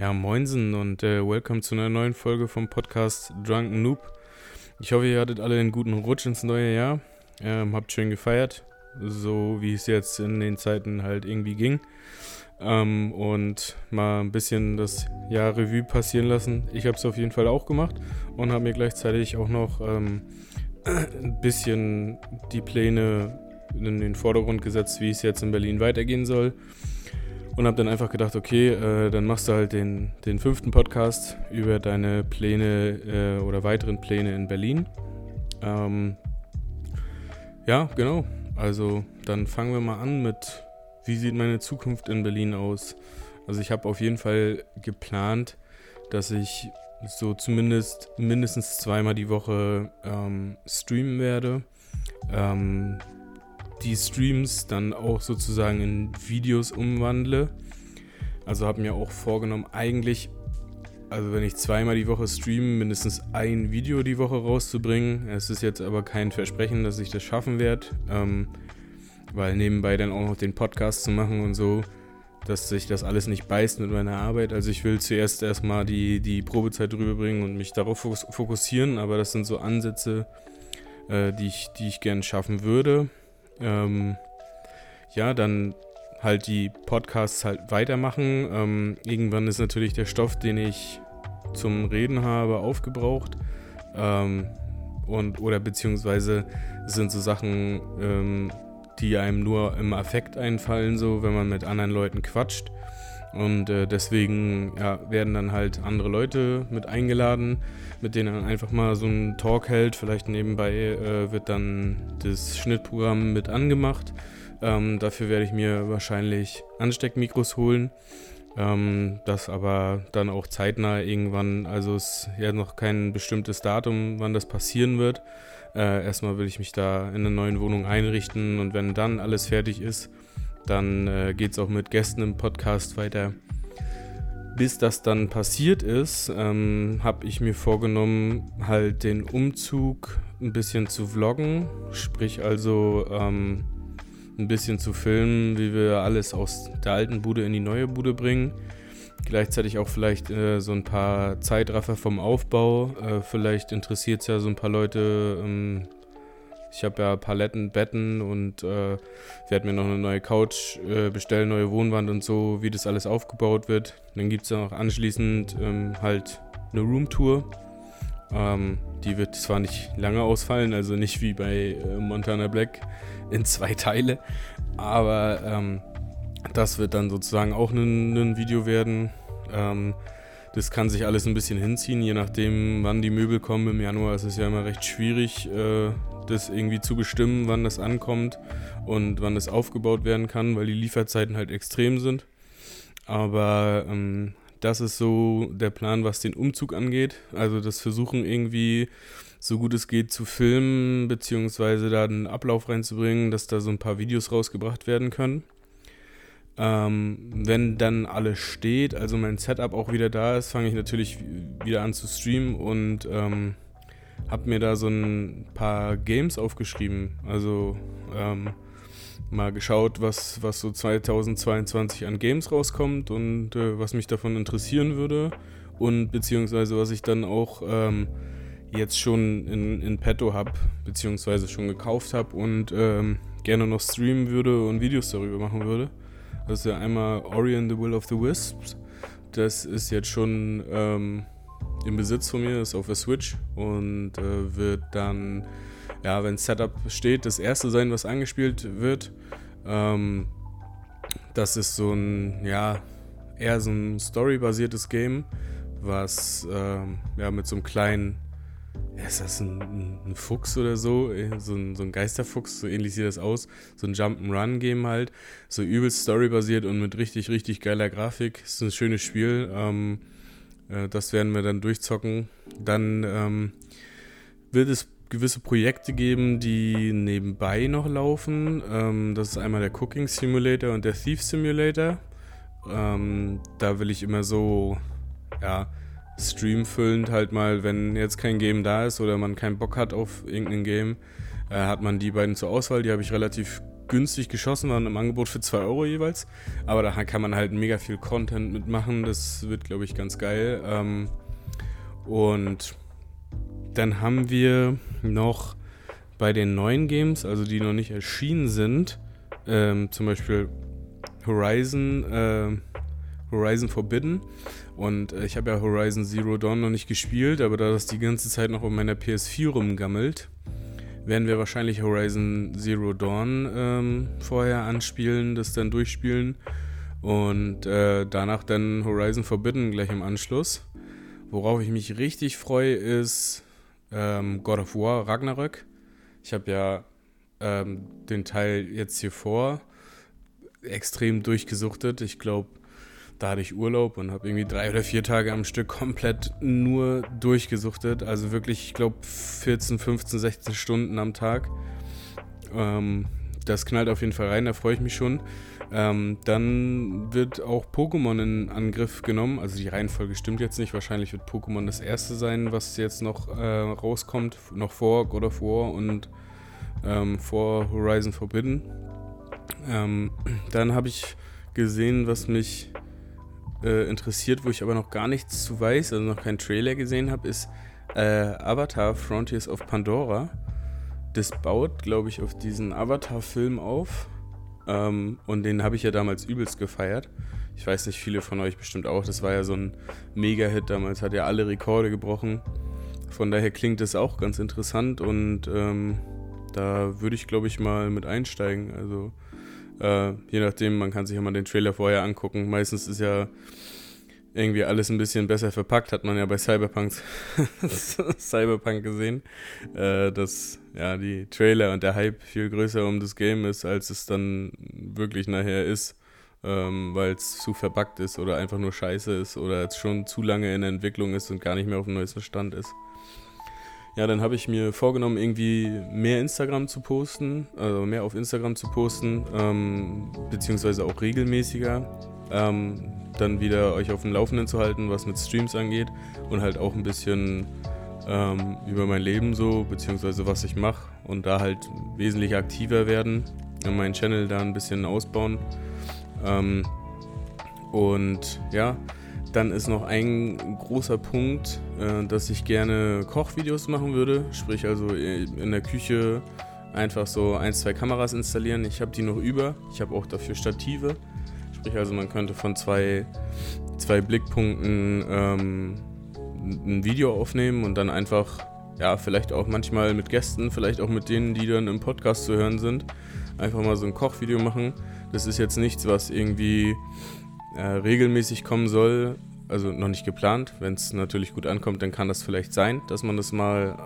Ja, moinsen und äh, welcome zu einer neuen Folge vom Podcast Drunken Noob. Ich hoffe, ihr hattet alle einen guten Rutsch ins neue Jahr. Ähm, habt schön gefeiert, so wie es jetzt in den Zeiten halt irgendwie ging. Ähm, und mal ein bisschen das Jahr Revue passieren lassen. Ich habe es auf jeden Fall auch gemacht und habe mir gleichzeitig auch noch ähm, ein bisschen die Pläne in den Vordergrund gesetzt, wie es jetzt in Berlin weitergehen soll. Und habe dann einfach gedacht, okay, äh, dann machst du halt den, den fünften Podcast über deine Pläne äh, oder weiteren Pläne in Berlin. Ähm, ja, genau. Also dann fangen wir mal an mit, wie sieht meine Zukunft in Berlin aus? Also ich habe auf jeden Fall geplant, dass ich so zumindest mindestens zweimal die Woche ähm, streamen werde. Ähm, die Streams dann auch sozusagen in Videos umwandle. Also habe mir auch vorgenommen, eigentlich, also wenn ich zweimal die Woche streame, mindestens ein Video die Woche rauszubringen. Es ist jetzt aber kein Versprechen, dass ich das schaffen werde, ähm, weil nebenbei dann auch noch den Podcast zu machen und so, dass sich das alles nicht beißt mit meiner Arbeit. Also ich will zuerst erstmal die, die Probezeit rüberbringen und mich darauf fokussieren, aber das sind so Ansätze, äh, die, ich, die ich gerne schaffen würde. Ähm, ja, dann halt die Podcasts halt weitermachen. Ähm, irgendwann ist natürlich der Stoff, den ich zum Reden habe, aufgebraucht. Ähm, und, oder beziehungsweise sind so Sachen, ähm, die einem nur im Affekt einfallen, so wenn man mit anderen Leuten quatscht. Und äh, deswegen ja, werden dann halt andere Leute mit eingeladen, mit denen man einfach mal so einen Talk hält. Vielleicht nebenbei äh, wird dann das Schnittprogramm mit angemacht. Ähm, dafür werde ich mir wahrscheinlich Ansteckmikros holen. Ähm, das aber dann auch zeitnah irgendwann, also es ist ja noch kein bestimmtes Datum, wann das passieren wird. Äh, erstmal will ich mich da in einer neuen Wohnung einrichten und wenn dann alles fertig ist, dann äh, geht es auch mit Gästen im Podcast weiter. Bis das dann passiert ist, ähm, habe ich mir vorgenommen, halt den Umzug ein bisschen zu vloggen. Sprich also ähm, ein bisschen zu filmen, wie wir alles aus der alten Bude in die neue Bude bringen. Gleichzeitig auch vielleicht äh, so ein paar Zeitraffer vom Aufbau. Äh, vielleicht interessiert es ja so ein paar Leute, ähm, ich habe ja Paletten, Betten und äh, werde mir noch eine neue Couch äh, bestellen, neue Wohnwand und so, wie das alles aufgebaut wird. Dann gibt es ja noch anschließend ähm, halt eine Roomtour. Ähm, die wird zwar nicht lange ausfallen, also nicht wie bei äh, Montana Black in zwei Teile, aber ähm, das wird dann sozusagen auch ein, Video werden. Ähm, das kann sich alles ein bisschen hinziehen, je nachdem, wann die Möbel kommen. Im Januar ist es ja immer recht schwierig, äh, das irgendwie zu bestimmen, wann das ankommt und wann das aufgebaut werden kann, weil die Lieferzeiten halt extrem sind. Aber ähm, das ist so der Plan, was den Umzug angeht. Also das Versuchen irgendwie so gut es geht zu filmen, beziehungsweise da einen Ablauf reinzubringen, dass da so ein paar Videos rausgebracht werden können. Ähm, wenn dann alles steht, also mein Setup auch wieder da ist, fange ich natürlich wieder an zu streamen und ähm, habe mir da so ein paar Games aufgeschrieben. Also ähm, mal geschaut, was, was so 2022 an Games rauskommt und äh, was mich davon interessieren würde. Und beziehungsweise was ich dann auch ähm, jetzt schon in, in petto habe, beziehungsweise schon gekauft habe und ähm, gerne noch streamen würde und Videos darüber machen würde. Das ist ja einmal Ori and the Will of the Wisps. Das ist jetzt schon ähm, im Besitz von mir, ist auf der Switch und äh, wird dann, ja, wenn Setup steht, das erste sein, was angespielt wird. Ähm, das ist so ein, ja, eher so ein storybasiertes Game, was ähm, ja mit so einem kleinen, ist das ein, ein, Fuchs oder so? So ein, so ein Geisterfuchs, so ähnlich sieht das aus. So ein Jump'n'Run-Game halt. So übelst storybasiert und mit richtig, richtig geiler Grafik. Ist ein schönes Spiel. Ähm, äh, das werden wir dann durchzocken. Dann ähm, wird es gewisse Projekte geben, die nebenbei noch laufen. Ähm, das ist einmal der Cooking Simulator und der Thief Simulator. Ähm, da will ich immer so, ja, streamfüllend halt mal, wenn jetzt kein Game da ist oder man keinen Bock hat auf irgendein Game, äh, hat man die beiden zur Auswahl. Die habe ich relativ günstig geschossen, waren im Angebot für 2 Euro jeweils. Aber da kann man halt mega viel Content mitmachen. Das wird, glaube ich, ganz geil. Ähm, und dann haben wir noch bei den neuen Games, also die noch nicht erschienen sind, ähm, zum Beispiel Horizon, äh, Horizon Forbidden. Und äh, ich habe ja Horizon Zero Dawn noch nicht gespielt, aber da das die ganze Zeit noch auf meiner PS4 rumgammelt, werden wir wahrscheinlich Horizon Zero Dawn ähm, vorher anspielen, das dann durchspielen und äh, danach dann Horizon Forbidden gleich im Anschluss. Worauf ich mich richtig freue, ist ähm, God of War Ragnarök. Ich habe ja ähm, den Teil jetzt hier vor extrem durchgesuchtet. Ich glaube, da hatte ich Urlaub und habe irgendwie drei oder vier Tage am Stück komplett nur durchgesuchtet. Also wirklich, ich glaube, 14, 15, 16 Stunden am Tag. Ähm, das knallt auf jeden Fall rein, da freue ich mich schon. Ähm, dann wird auch Pokémon in Angriff genommen. Also die Reihenfolge stimmt jetzt nicht. Wahrscheinlich wird Pokémon das erste sein, was jetzt noch äh, rauskommt. Noch vor God of War und ähm, vor Horizon Forbidden. Ähm, dann habe ich gesehen, was mich äh, interessiert, wo ich aber noch gar nichts zu weiß, also noch keinen Trailer gesehen habe, ist äh, Avatar Frontiers of Pandora. Das baut, glaube ich, auf diesen Avatar-Film auf. Ähm, und den habe ich ja damals übelst gefeiert. Ich weiß nicht, viele von euch bestimmt auch. Das war ja so ein Mega-Hit damals, hat ja alle Rekorde gebrochen. Von daher klingt das auch ganz interessant und ähm, da würde ich, glaube ich, mal mit einsteigen. Also äh, je nachdem, man kann sich ja mal den Trailer vorher angucken. Meistens ist ja irgendwie alles ein bisschen besser verpackt, hat man ja bei Cyberpunk, Cyberpunk gesehen, äh, dass ja die Trailer und der Hype viel größer um das Game ist, als es dann wirklich nachher ist, ähm, weil es zu verpackt ist oder einfach nur scheiße ist oder es schon zu lange in der Entwicklung ist und gar nicht mehr auf dem neuesten Stand ist. Ja, dann habe ich mir vorgenommen, irgendwie mehr Instagram zu posten, also mehr auf Instagram zu posten, ähm, beziehungsweise auch regelmäßiger. Ähm, dann wieder euch auf dem Laufenden zu halten, was mit Streams angeht und halt auch ein bisschen ähm, über mein Leben so, beziehungsweise was ich mache und da halt wesentlich aktiver werden, meinen Channel da ein bisschen ausbauen. Ähm, und ja, dann ist noch ein großer Punkt, äh, dass ich gerne Kochvideos machen würde. Sprich also in der Küche einfach so ein, zwei Kameras installieren. Ich habe die noch über. Ich habe auch dafür Stative. Sprich also man könnte von zwei, zwei Blickpunkten ähm, ein Video aufnehmen und dann einfach, ja, vielleicht auch manchmal mit Gästen, vielleicht auch mit denen, die dann im Podcast zu hören sind, einfach mal so ein Kochvideo machen. Das ist jetzt nichts, was irgendwie äh, regelmäßig kommen soll, also noch nicht geplant. Wenn es natürlich gut ankommt, dann kann das vielleicht sein, dass man das mal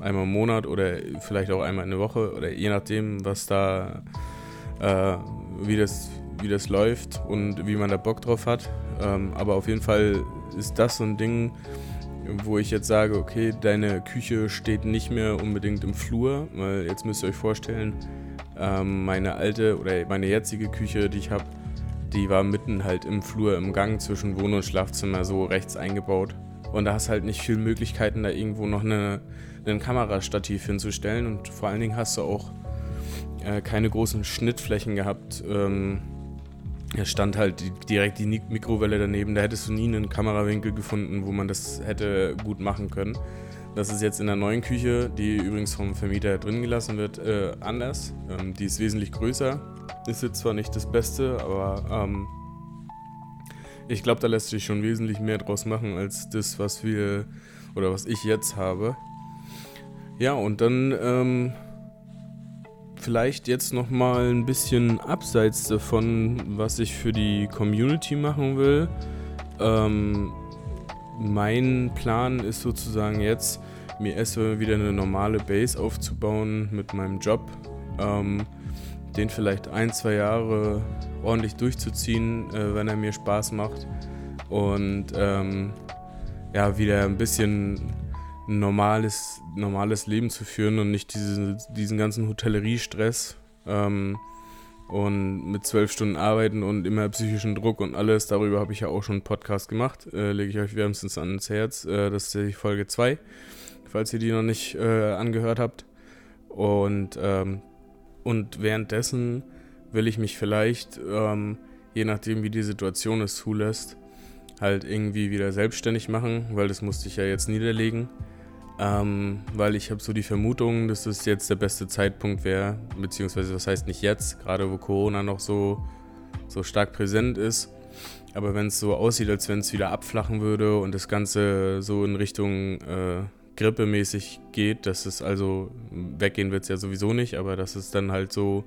äh, einmal im Monat oder vielleicht auch einmal in der Woche oder je nachdem, was da, äh, wie, das, wie das läuft und wie man da Bock drauf hat. Ähm, aber auf jeden Fall ist das so ein Ding, wo ich jetzt sage, okay, deine Küche steht nicht mehr unbedingt im Flur, weil jetzt müsst ihr euch vorstellen, ähm, meine alte oder meine jetzige Küche, die ich habe, die war mitten halt im Flur, im Gang zwischen Wohn- und Schlafzimmer so rechts eingebaut. Und da hast halt nicht viele Möglichkeiten, da irgendwo noch eine, einen Kamerastativ hinzustellen. Und vor allen Dingen hast du auch äh, keine großen Schnittflächen gehabt. Ähm, da stand halt direkt die Mikrowelle daneben. Da hättest du nie einen Kamerawinkel gefunden, wo man das hätte gut machen können. Das ist jetzt in der neuen Küche, die übrigens vom Vermieter drin gelassen wird, äh, anders. Ähm, die ist wesentlich größer. Ist jetzt zwar nicht das Beste, aber ähm, ich glaube, da lässt sich schon wesentlich mehr draus machen als das, was wir oder was ich jetzt habe. Ja, und dann ähm, vielleicht jetzt noch mal ein bisschen abseits davon, was ich für die Community machen will. Ähm, mein Plan ist sozusagen jetzt, mir erstmal wieder eine normale Base aufzubauen mit meinem Job. Ähm, den vielleicht ein, zwei Jahre ordentlich durchzuziehen, äh, wenn er mir Spaß macht. Und ähm, ja, wieder ein bisschen normales, normales Leben zu führen und nicht diese, diesen ganzen Hotelleriestress. Ähm, und mit zwölf Stunden arbeiten und immer psychischen Druck und alles. Darüber habe ich ja auch schon einen Podcast gemacht. Äh, lege ich euch wärmstens ans Herz. Äh, das ist die Folge 2, falls ihr die noch nicht äh, angehört habt. Und ähm, und währenddessen will ich mich vielleicht, ähm, je nachdem wie die Situation es zulässt, halt irgendwie wieder selbstständig machen, weil das musste ich ja jetzt niederlegen. Ähm, weil ich habe so die Vermutung, dass es jetzt der beste Zeitpunkt wäre, beziehungsweise was heißt nicht jetzt, gerade wo Corona noch so, so stark präsent ist. Aber wenn es so aussieht, als wenn es wieder abflachen würde und das Ganze so in Richtung äh, grippemäßig geht, dass es also weggehen wird es ja sowieso nicht, aber dass es dann halt so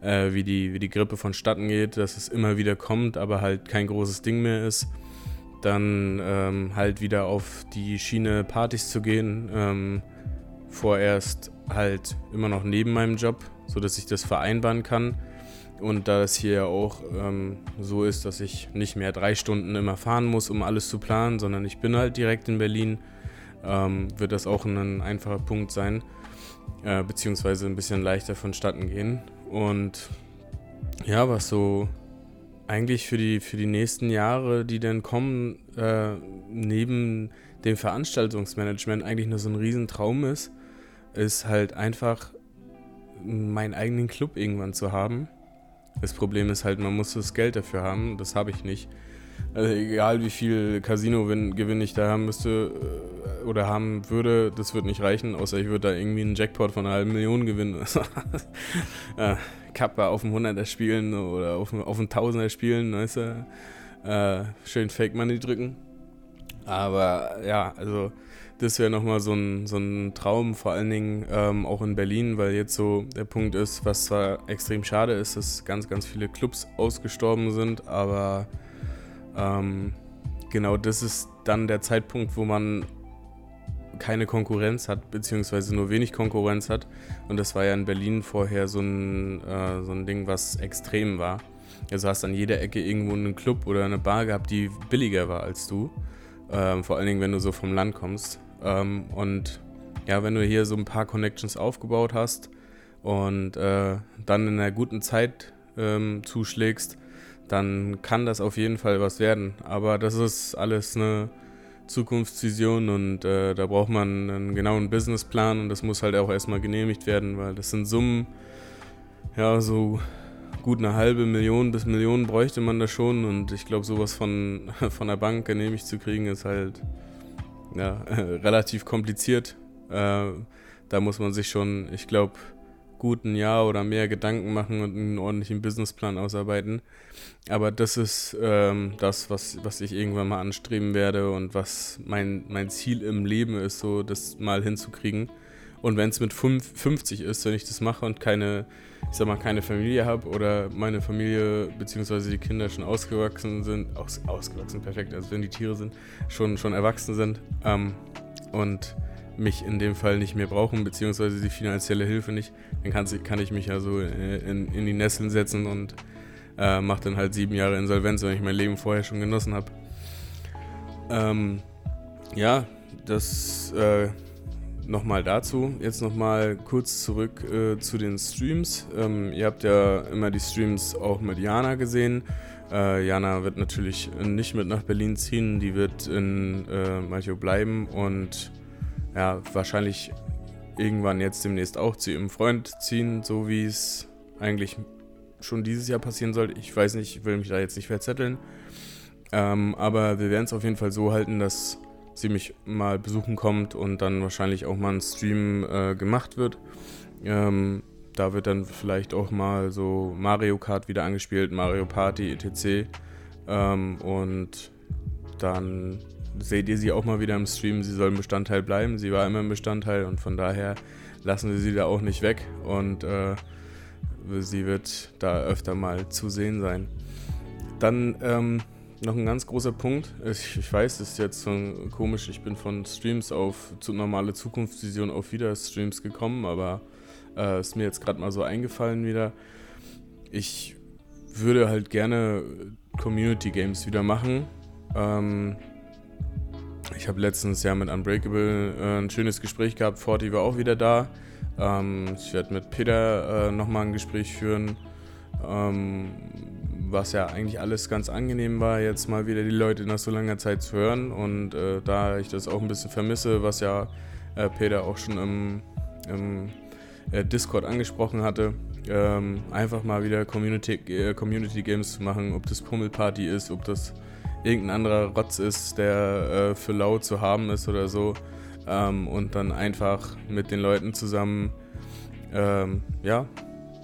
äh, wie, die, wie die Grippe vonstatten geht, dass es immer wieder kommt, aber halt kein großes Ding mehr ist. Dann ähm, halt wieder auf die Schiene Partys zu gehen. Ähm, vorerst halt immer noch neben meinem Job, sodass ich das vereinbaren kann. Und da es hier ja auch ähm, so ist, dass ich nicht mehr drei Stunden immer fahren muss, um alles zu planen, sondern ich bin halt direkt in Berlin, ähm, wird das auch ein einfacher Punkt sein, äh, beziehungsweise ein bisschen leichter vonstatten gehen. Und ja, was so eigentlich für die, für die nächsten Jahre, die dann kommen, äh, neben dem Veranstaltungsmanagement eigentlich nur so ein Riesentraum ist, ist halt einfach meinen eigenen Club irgendwann zu haben. Das Problem ist halt, man muss das Geld dafür haben. Das habe ich nicht. Also egal wie viel Casino-Gewinn ich da haben müsste äh, oder haben würde, das wird nicht reichen, außer ich würde da irgendwie einen Jackpot von einer halben Million gewinnen. äh, Kappa auf dem 100er spielen oder auf dem, auf dem 1000er spielen, weißt du? Äh, schön Fake Money drücken. Aber ja, also das wäre nochmal so ein, so ein Traum, vor allen Dingen ähm, auch in Berlin, weil jetzt so der Punkt ist, was zwar extrem schade ist, dass ganz, ganz viele Clubs ausgestorben sind, aber ähm, genau das ist dann der Zeitpunkt, wo man keine Konkurrenz hat, beziehungsweise nur wenig Konkurrenz hat. Und das war ja in Berlin vorher so ein, äh, so ein Ding, was extrem war. Also hast an jeder Ecke irgendwo einen Club oder eine Bar gehabt, die billiger war als du. Ähm, vor allen Dingen, wenn du so vom Land kommst. Ähm, und ja, wenn du hier so ein paar Connections aufgebaut hast und äh, dann in einer guten Zeit ähm, zuschlägst, dann kann das auf jeden Fall was werden. Aber das ist alles eine Zukunftsvision und äh, da braucht man einen genauen Businessplan und das muss halt auch erstmal genehmigt werden, weil das sind Summen, ja, so gut eine halbe Million bis Millionen bräuchte man da schon und ich glaube, sowas von, von der Bank genehmigt zu kriegen ist halt ja, relativ kompliziert. Äh, da muss man sich schon, ich glaube, gut ein Jahr oder mehr Gedanken machen und einen ordentlichen Businessplan ausarbeiten. Aber das ist ähm, das, was, was ich irgendwann mal anstreben werde und was mein, mein Ziel im Leben ist, so das mal hinzukriegen. Und wenn es mit 50 ist, wenn ich das mache und keine, ich sag mal, keine Familie habe oder meine Familie bzw. die Kinder schon ausgewachsen sind, aus, ausgewachsen, perfekt, also wenn die Tiere sind, schon, schon erwachsen sind ähm, und mich in dem Fall nicht mehr brauchen, beziehungsweise die finanzielle Hilfe nicht, dann kann, kann ich mich ja so äh, in, in die Nesseln setzen und äh, mache dann halt sieben Jahre Insolvenz, wenn ich mein Leben vorher schon genossen habe. Ähm, ja, das äh, nochmal dazu. Jetzt nochmal kurz zurück äh, zu den Streams. Ähm, ihr habt ja immer die Streams auch mit Jana gesehen. Äh, Jana wird natürlich nicht mit nach Berlin ziehen, die wird in äh, Malchow bleiben und ja, wahrscheinlich irgendwann jetzt demnächst auch zu ihrem Freund ziehen, so wie es eigentlich schon dieses Jahr passieren sollte. Ich weiß nicht, ich will mich da jetzt nicht verzetteln. Ähm, aber wir werden es auf jeden Fall so halten, dass sie mich mal besuchen kommt und dann wahrscheinlich auch mal ein Stream äh, gemacht wird. Ähm, da wird dann vielleicht auch mal so Mario Kart wieder angespielt, Mario Party, etc. Ähm, und dann seht ihr sie auch mal wieder im Stream. Sie soll ein Bestandteil bleiben. Sie war immer ein Bestandteil und von daher lassen wir sie da auch nicht weg. Und äh, sie wird da öfter mal zu sehen sein. Dann ähm, noch ein ganz großer Punkt. Ich, ich weiß, es ist jetzt so komisch. Ich bin von Streams auf zu normale Zukunftsvision auf wieder Streams gekommen, aber äh, ist mir jetzt gerade mal so eingefallen wieder. Ich würde halt gerne Community Games wieder machen. Ähm, ich habe letztens ja mit Unbreakable äh, ein schönes Gespräch gehabt. Forti war auch wieder da. Ähm, ich werde mit Peter äh, nochmal ein Gespräch führen, ähm, was ja eigentlich alles ganz angenehm war, jetzt mal wieder die Leute nach so langer Zeit zu hören. Und äh, da ich das auch ein bisschen vermisse, was ja äh, Peter auch schon im, im, äh, Discord angesprochen hatte. Ähm, einfach mal wieder Community, äh, Community Games zu machen, ob das Pummelparty ist, ob das irgendein anderer Rotz ist, der äh, für laut zu haben ist oder so. Ähm, und dann einfach mit den Leuten zusammen, ähm, ja,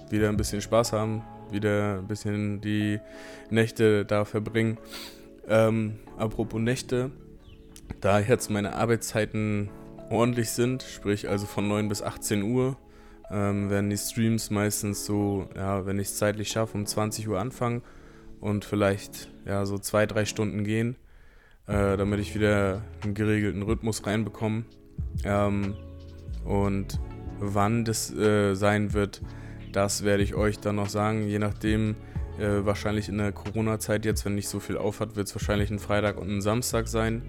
wieder ein bisschen Spaß haben, wieder ein bisschen die Nächte da verbringen. Ähm, apropos Nächte, da jetzt meine Arbeitszeiten ordentlich sind, sprich also von 9 bis 18 Uhr, ähm, werden die Streams meistens so, ja, wenn ich es zeitlich schaffe, um 20 Uhr anfangen und vielleicht ja so zwei, drei Stunden gehen, äh, damit ich wieder einen geregelten Rhythmus reinbekomme. Ähm, und wann das äh, sein wird, das werde ich euch dann noch sagen, je nachdem, äh, wahrscheinlich in der Corona-Zeit jetzt, wenn nicht so viel aufhat, wird es wahrscheinlich ein Freitag und ein Samstag sein.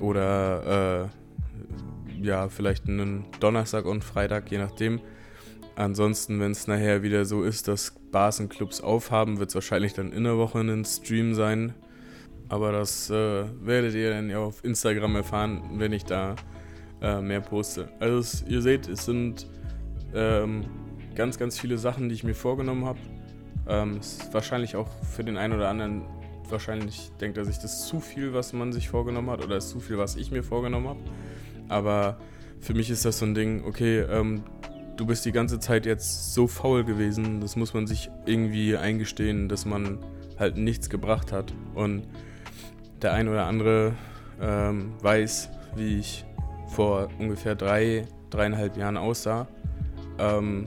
Oder äh, ja, vielleicht einen Donnerstag und Freitag, je nachdem. Ansonsten, wenn es nachher wieder so ist, dass Bars und Clubs aufhaben, wird es wahrscheinlich dann in der Woche ein Stream sein. Aber das äh, werdet ihr dann ja auf Instagram erfahren, wenn ich da äh, mehr poste. Also es, ihr seht, es sind ähm, ganz, ganz viele Sachen, die ich mir vorgenommen habe. Ähm, wahrscheinlich auch für den einen oder anderen, wahrscheinlich denkt er sich, das ist zu viel, was man sich vorgenommen hat oder ist zu viel, was ich mir vorgenommen habe. Aber für mich ist das so ein Ding, okay, ähm, du bist die ganze Zeit jetzt so faul gewesen, das muss man sich irgendwie eingestehen, dass man halt nichts gebracht hat. Und der ein oder andere ähm, weiß, wie ich vor ungefähr drei, dreieinhalb Jahren aussah. Ähm,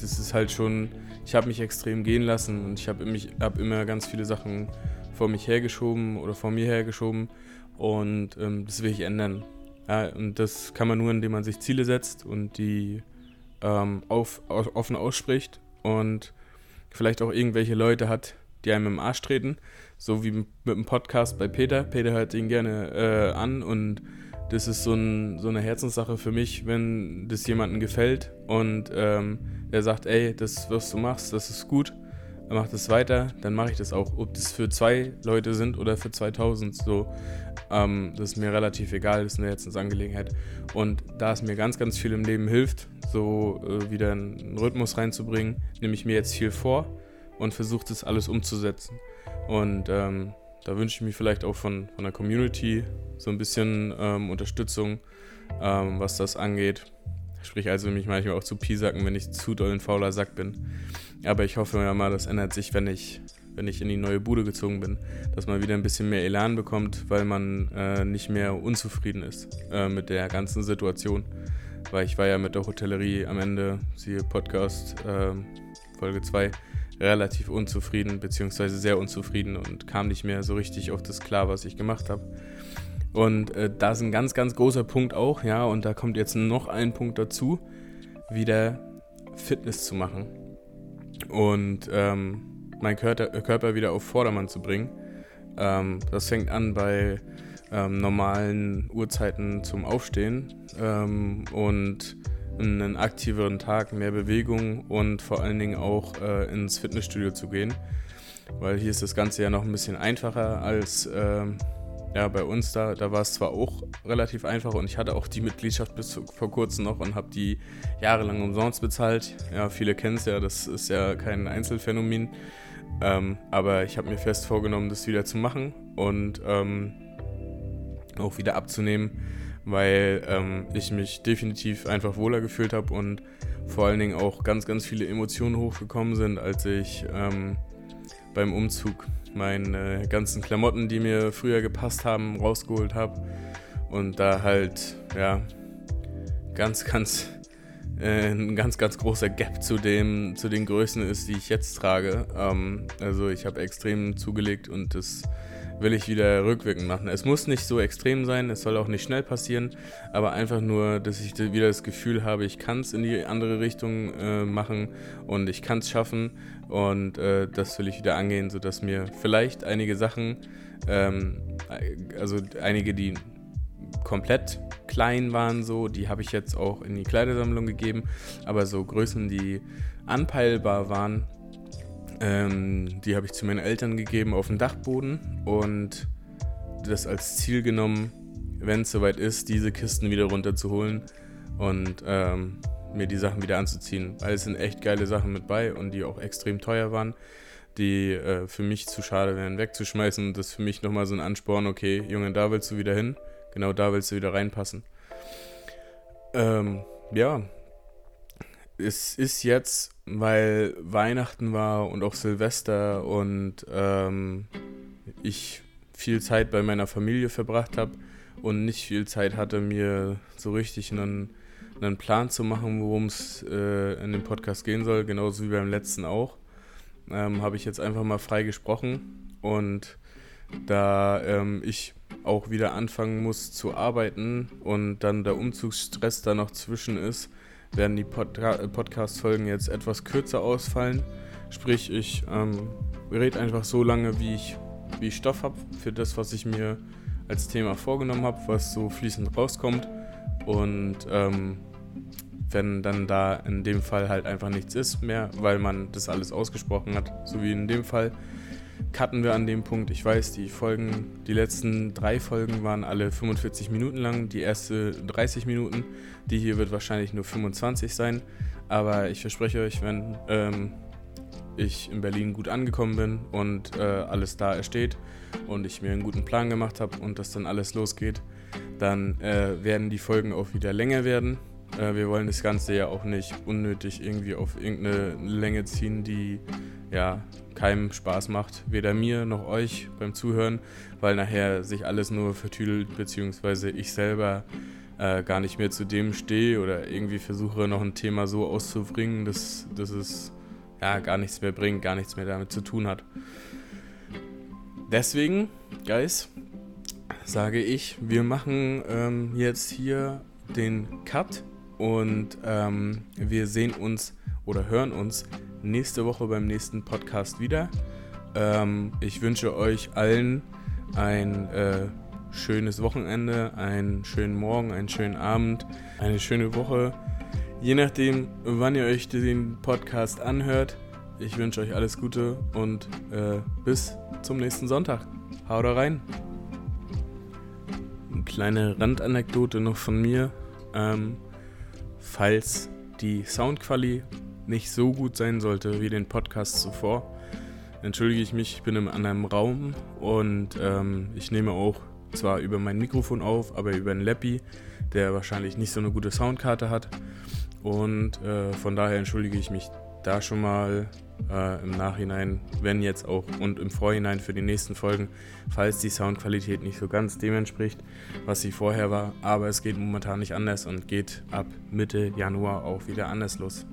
das ist halt schon, ich habe mich extrem gehen lassen und ich habe hab immer ganz viele Sachen vor mich hergeschoben oder vor mir hergeschoben und ähm, das will ich ändern. Ja, und das kann man nur, indem man sich Ziele setzt und die ähm, auf, auf, offen ausspricht und vielleicht auch irgendwelche Leute hat, die einem im Arsch treten, so wie mit dem Podcast bei Peter. Peter hört ihn gerne äh, an und das ist so, ein, so, eine Herzenssache für mich, wenn das jemandem gefällt und ähm, der sagt, ey, das, was du machst, das ist gut, mach das weiter, dann mache ich das auch. Ob das für zwei Leute sind oder für 2000, so, ähm, das ist mir relativ egal, das ist eine Herzensangelegenheit. Und da es mir ganz, ganz viel im Leben hilft, so äh, wieder einen Rhythmus reinzubringen, nehme ich mir jetzt viel vor und versuche das alles umzusetzen. Und ähm, da wünsche ich mir vielleicht auch von, von der Community so ein bisschen ähm, Unterstützung, ähm, was das angeht. Sprich also mich manchmal auch zu piesacken, wenn ich zu doll ein fauler Sack bin. Aber ich hoffe ja mal, das ändert sich, wenn ich, wenn ich in die neue Bude gezogen bin. Dass man wieder ein bisschen mehr Elan bekommt, weil man äh, nicht mehr unzufrieden ist äh, mit der ganzen Situation. Weil ich war ja mit der Hotellerie am Ende, siehe Podcast äh, Folge 2, relativ unzufrieden, beziehungsweise sehr unzufrieden und kam nicht mehr so richtig auf das klar, was ich gemacht habe. Und äh, da ist ein ganz, ganz großer Punkt auch, ja, und da kommt jetzt noch ein Punkt dazu, wieder Fitness zu machen und ähm, meinen Körper, Körper wieder auf Vordermann zu bringen. Ähm, das fängt an bei ähm, normalen Uhrzeiten zum Aufstehen ähm, und einen aktiveren Tag, mehr Bewegung und vor allen Dingen auch äh, ins Fitnessstudio zu gehen. Weil hier ist das Ganze ja noch ein bisschen einfacher als ähm, ja, bei uns da, da war es zwar auch relativ einfach und ich hatte auch die Mitgliedschaft bis vor kurzem noch und habe die jahrelang umsonst bezahlt. Ja, viele kennen es ja, das ist ja kein Einzelfenomen. Ähm, aber ich habe mir fest vorgenommen, das wieder zu machen und ähm, auch wieder abzunehmen, weil ähm, ich mich definitiv einfach wohler gefühlt habe und vor allen Dingen auch ganz, ganz viele Emotionen hochgekommen sind, als ich ähm, beim Umzug meine ganzen Klamotten, die mir früher gepasst haben, rausgeholt habe. Und da halt, ja, ganz, ganz, äh, ein ganz, ganz großer Gap zu, dem, zu den Größen ist, die ich jetzt trage. Ähm, also ich habe extrem zugelegt und das will ich wieder rückwirkend machen. Es muss nicht so extrem sein, es soll auch nicht schnell passieren, aber einfach nur, dass ich wieder das Gefühl habe, ich kann es in die andere Richtung äh, machen und ich kann es schaffen und äh, das will ich wieder angehen, sodass mir vielleicht einige Sachen, ähm, also einige, die komplett klein waren, so, die habe ich jetzt auch in die Kleidersammlung gegeben, aber so Größen, die anpeilbar waren, ähm, die habe ich zu meinen Eltern gegeben auf dem Dachboden und das als Ziel genommen, wenn es soweit ist, diese Kisten wieder runterzuholen und ähm, mir die Sachen wieder anzuziehen, weil es sind echt geile Sachen mit bei und die auch extrem teuer waren, die äh, für mich zu schade wären wegzuschmeißen und das ist für mich nochmal so ein Ansporn, okay, Junge, da willst du wieder hin, genau da willst du wieder reinpassen. Ähm, ja, es ist jetzt, weil Weihnachten war und auch Silvester und ähm, ich viel Zeit bei meiner Familie verbracht habe und nicht viel Zeit hatte, mir so richtig einen, einen Plan zu machen, worum es äh, in dem Podcast gehen soll, genauso wie beim letzten auch, ähm, habe ich jetzt einfach mal frei gesprochen und da ähm, ich auch wieder anfangen muss zu arbeiten und dann der Umzugsstress da noch zwischen ist, werden die Podca äh, Podcast-Folgen jetzt etwas kürzer ausfallen. Sprich, ich ähm, rede einfach so lange, wie ich, wie ich Stoff habe für das, was ich mir als Thema vorgenommen habe, was so fließend rauskommt. Und ähm, wenn dann da in dem Fall halt einfach nichts ist mehr, weil man das alles ausgesprochen hat, so wie in dem Fall, cutten wir an dem Punkt. Ich weiß, die Folgen, die letzten drei Folgen waren alle 45 Minuten lang, die erste 30 Minuten. Die hier wird wahrscheinlich nur 25 sein. Aber ich verspreche euch, wenn ähm, ich in Berlin gut angekommen bin und äh, alles da steht und ich mir einen guten Plan gemacht habe und das dann alles losgeht, dann äh, werden die Folgen auch wieder länger werden. Äh, wir wollen das Ganze ja auch nicht unnötig irgendwie auf irgendeine Länge ziehen, die ja keinem Spaß macht, weder mir noch euch beim Zuhören, weil nachher sich alles nur vertüdelt, beziehungsweise ich selber äh, gar nicht mehr zu dem stehe oder irgendwie versuche noch ein Thema so auszubringen, dass, dass es ja gar nichts mehr bringt, gar nichts mehr damit zu tun hat. Deswegen, Guys, sage ich, wir machen ähm, jetzt hier den Cut und ähm, wir sehen uns oder hören uns nächste Woche beim nächsten Podcast wieder. Ähm, ich wünsche euch allen ein äh, schönes Wochenende, einen schönen Morgen, einen schönen Abend, eine schöne Woche. Je nachdem, wann ihr euch den Podcast anhört. Ich wünsche euch alles Gute und äh, bis zum nächsten Sonntag. Haut rein. Eine kleine Randanekdote noch von mir. Ähm, falls die Soundqualität nicht so gut sein sollte wie den Podcast zuvor, entschuldige ich mich, ich bin in einem Raum und ähm, ich nehme auch zwar über mein Mikrofon auf, aber über einen Lappy, der wahrscheinlich nicht so eine gute Soundkarte hat. Und äh, von daher entschuldige ich mich da schon mal äh, im Nachhinein, wenn jetzt auch und im Vorhinein für die nächsten Folgen, falls die Soundqualität nicht so ganz dem entspricht, was sie vorher war. Aber es geht momentan nicht anders und geht ab Mitte Januar auch wieder anders los.